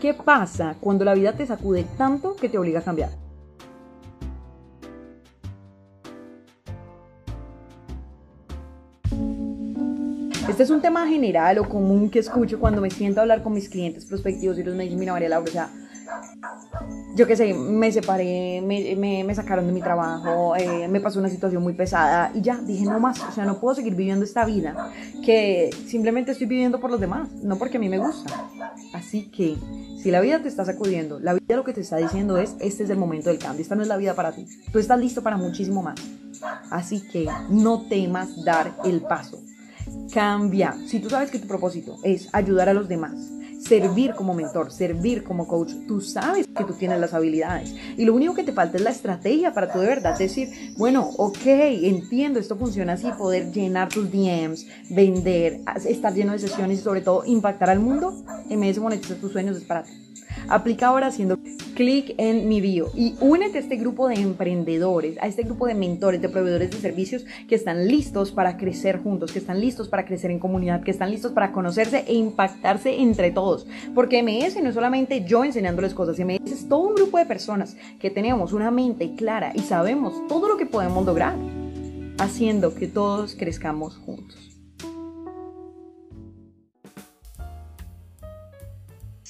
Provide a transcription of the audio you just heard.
¿Qué pasa cuando la vida te sacude tanto que te obliga a cambiar? Este es un tema general o común que escucho cuando me siento a hablar con mis clientes prospectivos y los me dicen, mira María Laura, o sea, yo qué sé, me separé, me, sacaron de mi trabajo, eh, me pasó una situación muy pesada y ya, dije no más, o sea, no puedo seguir viviendo esta vida que simplemente estoy viviendo por los demás, no porque a mí me gusta. Así que si la vida te está sacudiendo, la vida lo que te está diciendo es, este es el momento del cambio, esta no es la vida para ti, tú estás listo para muchísimo más. Así que no temas dar el paso. Cambia. Si tú sabes que tu propósito es ayudar a los demás, servir como mentor, servir como coach, tú sabes que tú tienes las habilidades. Y lo único que te falta es la estrategia para tú de verdad decir, bueno, ok, entiendo, esto funciona así, poder llenar tus DMs, vender, estar lleno de sesiones y sobre todo impactar al mundo. MS Monetiza tus sueños es para ti. Aplica ahora haciendo clic en mi bio y únete a este grupo de emprendedores, a este grupo de mentores, de proveedores de servicios que están listos para crecer juntos, que están listos para crecer en comunidad, que están listos para conocerse e impactarse entre todos. Porque MS no es solamente yo enseñándoles cosas, MS es todo un grupo de personas que tenemos una mente clara y sabemos todo lo que podemos lograr haciendo que todos crezcamos juntos.